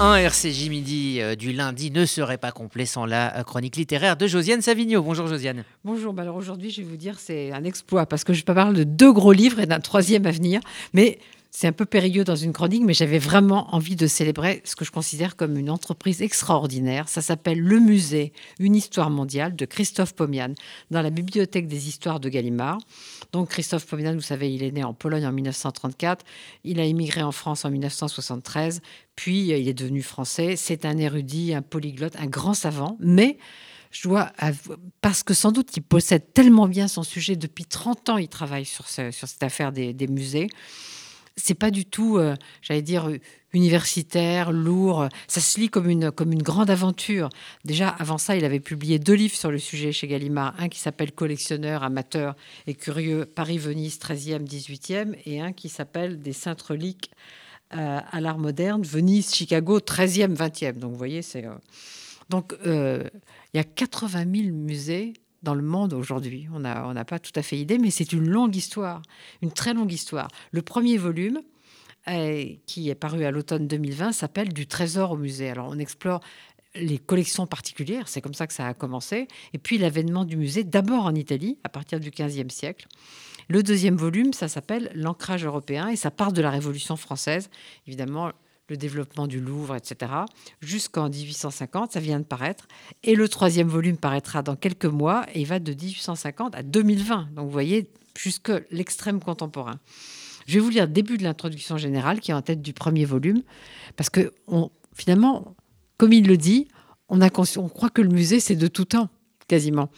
Un RCJ midi euh, du lundi ne serait pas complet sans la euh, chronique littéraire de Josiane Savigno. Bonjour Josiane. Bonjour, bah alors aujourd'hui je vais vous dire c'est un exploit parce que je parle de deux gros livres et d'un troisième à venir. Mais c'est un peu périlleux dans une chronique, mais j'avais vraiment envie de célébrer ce que je considère comme une entreprise extraordinaire. Ça s'appelle Le Musée, une histoire mondiale de Christophe Pomian dans la bibliothèque des histoires de Gallimard. Donc Christophe Pomian, vous savez, il est né en Pologne en 1934, il a immigré en France en 1973, puis euh, il est devenu français. C'est un érudit, un polyglotte, un grand savant, mais je dois, parce que sans doute il possède tellement bien son sujet, depuis 30 ans il travaille sur, sur cette affaire des, des musées c'est pas du tout, euh, j'allais dire, universitaire, lourd. Ça se lit comme une, comme une grande aventure. Déjà, avant ça, il avait publié deux livres sur le sujet chez Gallimard. Un qui s'appelle Collectionneur, amateur et curieux, Paris-Venise, 13e, 18e, et un qui s'appelle Des saintes reliques euh, à l'art moderne, Venise, Chicago, 13e, 20e. Donc, vous voyez, c'est. Euh, donc, il y a 80 000 musées dans le monde aujourd'hui. On n'a pas tout à fait idée, mais c'est une longue histoire, une très longue histoire. Le premier volume, euh, qui est paru à l'automne 2020, s'appelle Du trésor au musée. Alors on explore les collections particulières, c'est comme ça que ça a commencé, et puis l'avènement du musée, d'abord en Italie, à partir du XVe siècle. Le deuxième volume, ça s'appelle L'ancrage européen, et ça part de la Révolution française. Évidemment, le développement du Louvre, etc., jusqu'en 1850, ça vient de paraître. Et le troisième volume paraîtra dans quelques mois et il va de 1850 à 2020. Donc vous voyez, jusque l'extrême contemporain. Je vais vous lire le début de l'introduction générale qui est en tête du premier volume, parce que finalement, comme il le dit, on, a on croit que le musée, c'est de tout temps, quasiment.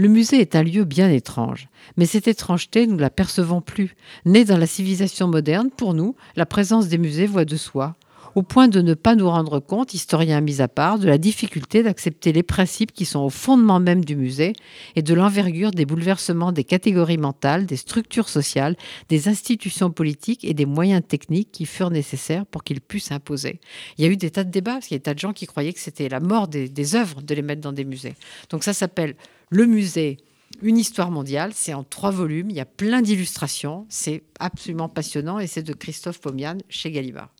Le musée est un lieu bien étrange, mais cette étrangeté, nous la percevons plus. Née dans la civilisation moderne, pour nous, la présence des musées voit de soi, au point de ne pas nous rendre compte, historiens mis à part, de la difficulté d'accepter les principes qui sont au fondement même du musée et de l'envergure des bouleversements des catégories mentales, des structures sociales, des institutions politiques et des moyens techniques qui furent nécessaires pour qu'ils puissent s'imposer. Il y a eu des tas de débats, parce qu'il y a des tas de gens qui croyaient que c'était la mort des, des œuvres de les mettre dans des musées. Donc ça s'appelle le musée, une histoire mondiale, c'est en trois volumes, il y a plein d'illustrations, c'est absolument passionnant et c'est de Christophe Pomian chez Gallimard.